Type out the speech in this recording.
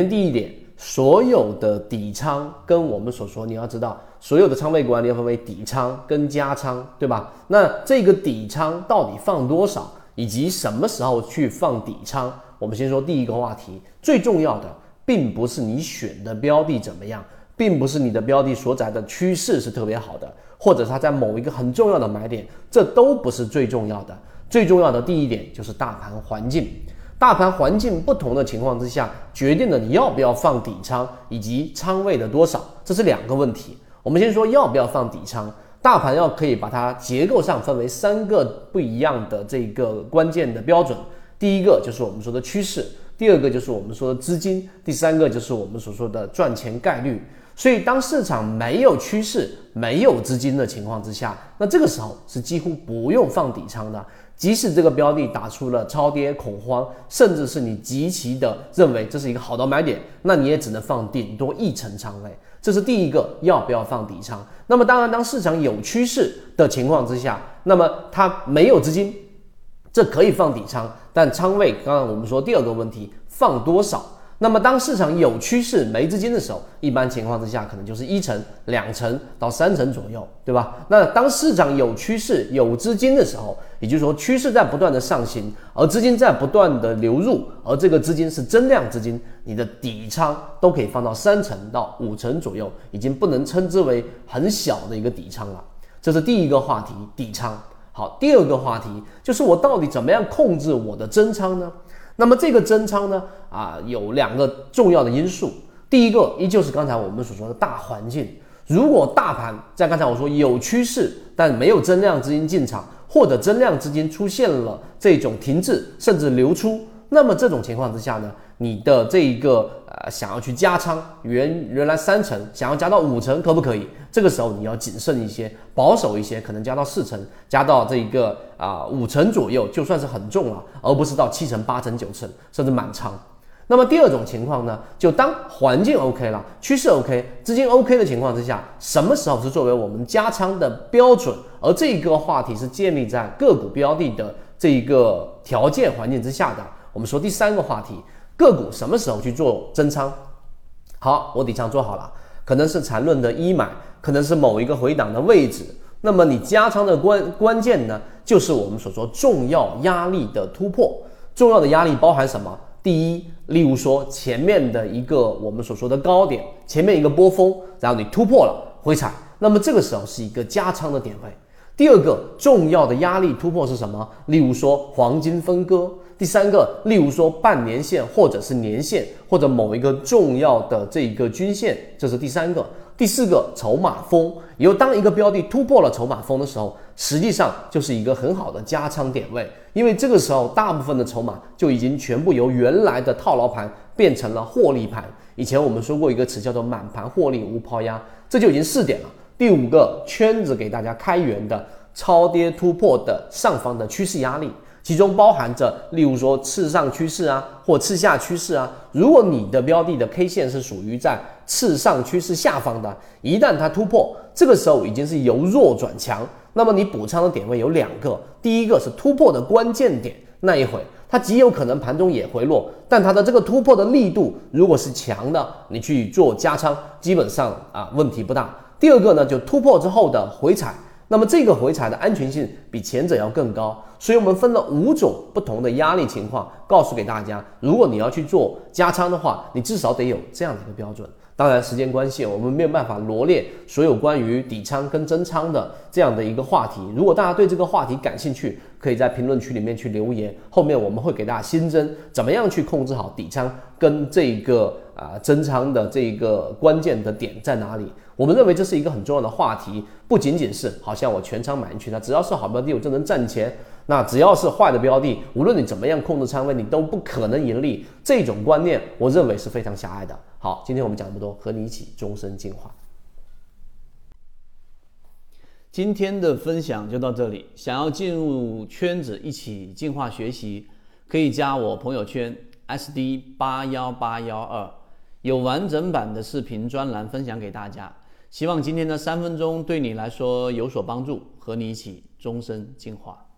先第一点，所有的底仓跟我们所说，你要知道，所有的仓位管理要分为底仓跟加仓，对吧？那这个底仓到底放多少，以及什么时候去放底仓？我们先说第一个话题，最重要的并不是你选的标的怎么样，并不是你的标的所在的趋势是特别好的，或者它在某一个很重要的买点，这都不是最重要的。最重要的第一点就是大盘环境。大盘环境不同的情况之下，决定了你要不要放底仓以及仓位的多少，这是两个问题。我们先说要不要放底仓。大盘要可以把它结构上分为三个不一样的这个关键的标准。第一个就是我们说的趋势，第二个就是我们说的资金，第三个就是我们所说的赚钱概率。所以当市场没有趋势、没有资金的情况之下，那这个时候是几乎不用放底仓的。即使这个标的打出了超跌恐慌，甚至是你极其的认为这是一个好的买点，那你也只能放顶多一成仓位。这是第一个要不要放底仓。那么当然，当市场有趋势的情况之下，那么它没有资金，这可以放底仓，但仓位刚刚我们说第二个问题，放多少？那么，当市场有趋势没资金的时候，一般情况之下可能就是一成、两成到三成左右，对吧？那当市场有趋势、有资金的时候，也就是说趋势在不断的上行，而资金在不断的流入，而这个资金是增量资金，你的底仓都可以放到三成到五成左右，已经不能称之为很小的一个底仓了。这是第一个话题，底仓。好，第二个话题就是我到底怎么样控制我的增仓呢？那么这个增仓呢，啊，有两个重要的因素。第一个依旧是刚才我们所说的大环境。如果大盘在刚才我说有趋势，但没有增量资金进场，或者增量资金出现了这种停滞甚至流出。那么这种情况之下呢，你的这一个呃想要去加仓，原原来三成想要加到五成，可不可以？这个时候你要谨慎一些，保守一些，可能加到四成，加到这一个啊五成左右，就算是很重了，而不是到七成、八成、九成，甚至满仓。那么第二种情况呢，就当环境 OK 了，趋势 OK，资金 OK 的情况之下，什么时候是作为我们加仓的标准？而这个话题是建立在个股标的的这一个条件环境之下的。我们说第三个话题，个股什么时候去做增仓？好，我底仓做好了，可能是缠论的一买，可能是某一个回档的位置。那么你加仓的关关键呢，就是我们所说重要压力的突破。重要的压力包含什么？第一，例如说前面的一个我们所说的高点，前面一个波峰，然后你突破了回踩，那么这个时候是一个加仓的点位。第二个重要的压力突破是什么？例如说黄金分割。第三个，例如说半年线或者是年线，或者某一个重要的这一个均线，这是第三个。第四个，筹码峰。以后当一个标的突破了筹码峰的时候，实际上就是一个很好的加仓点位，因为这个时候大部分的筹码就已经全部由原来的套牢盘变成了获利盘。以前我们说过一个词叫做满盘获利无抛压，这就已经四点了。第五个圈子给大家开源的超跌突破的上方的趋势压力。其中包含着，例如说次上趋势啊，或次下趋势啊。如果你的标的的 K 线是属于在次上趋势下方的，一旦它突破，这个时候已经是由弱转强，那么你补仓的点位有两个，第一个是突破的关键点那一会，它极有可能盘中也回落，但它的这个突破的力度如果是强的，你去做加仓，基本上啊问题不大。第二个呢，就突破之后的回踩。那么这个回踩的安全性比前者要更高，所以我们分了五种不同的压力情况，告诉给大家。如果你要去做加仓的话，你至少得有这样的一个标准。当然，时间关系，我们没有办法罗列所有关于底仓跟增仓的这样的一个话题。如果大家对这个话题感兴趣，可以在评论区里面去留言，后面我们会给大家新增怎么样去控制好底仓跟这个啊增仓的这个关键的点在哪里。我们认为这是一个很重要的话题，不仅仅是好像我全仓买进去，它只要是好标的我就能赚钱。那只要是坏的标的，无论你怎么样控制仓位，你都不可能盈利。这种观念，我认为是非常狭隘的。好，今天我们讲这么多，和你一起终身进化。今天的分享就到这里。想要进入圈子一起进化学习，可以加我朋友圈 SD 八幺八幺二。有完整版的视频专栏分享给大家，希望今天的三分钟对你来说有所帮助，和你一起终身进化。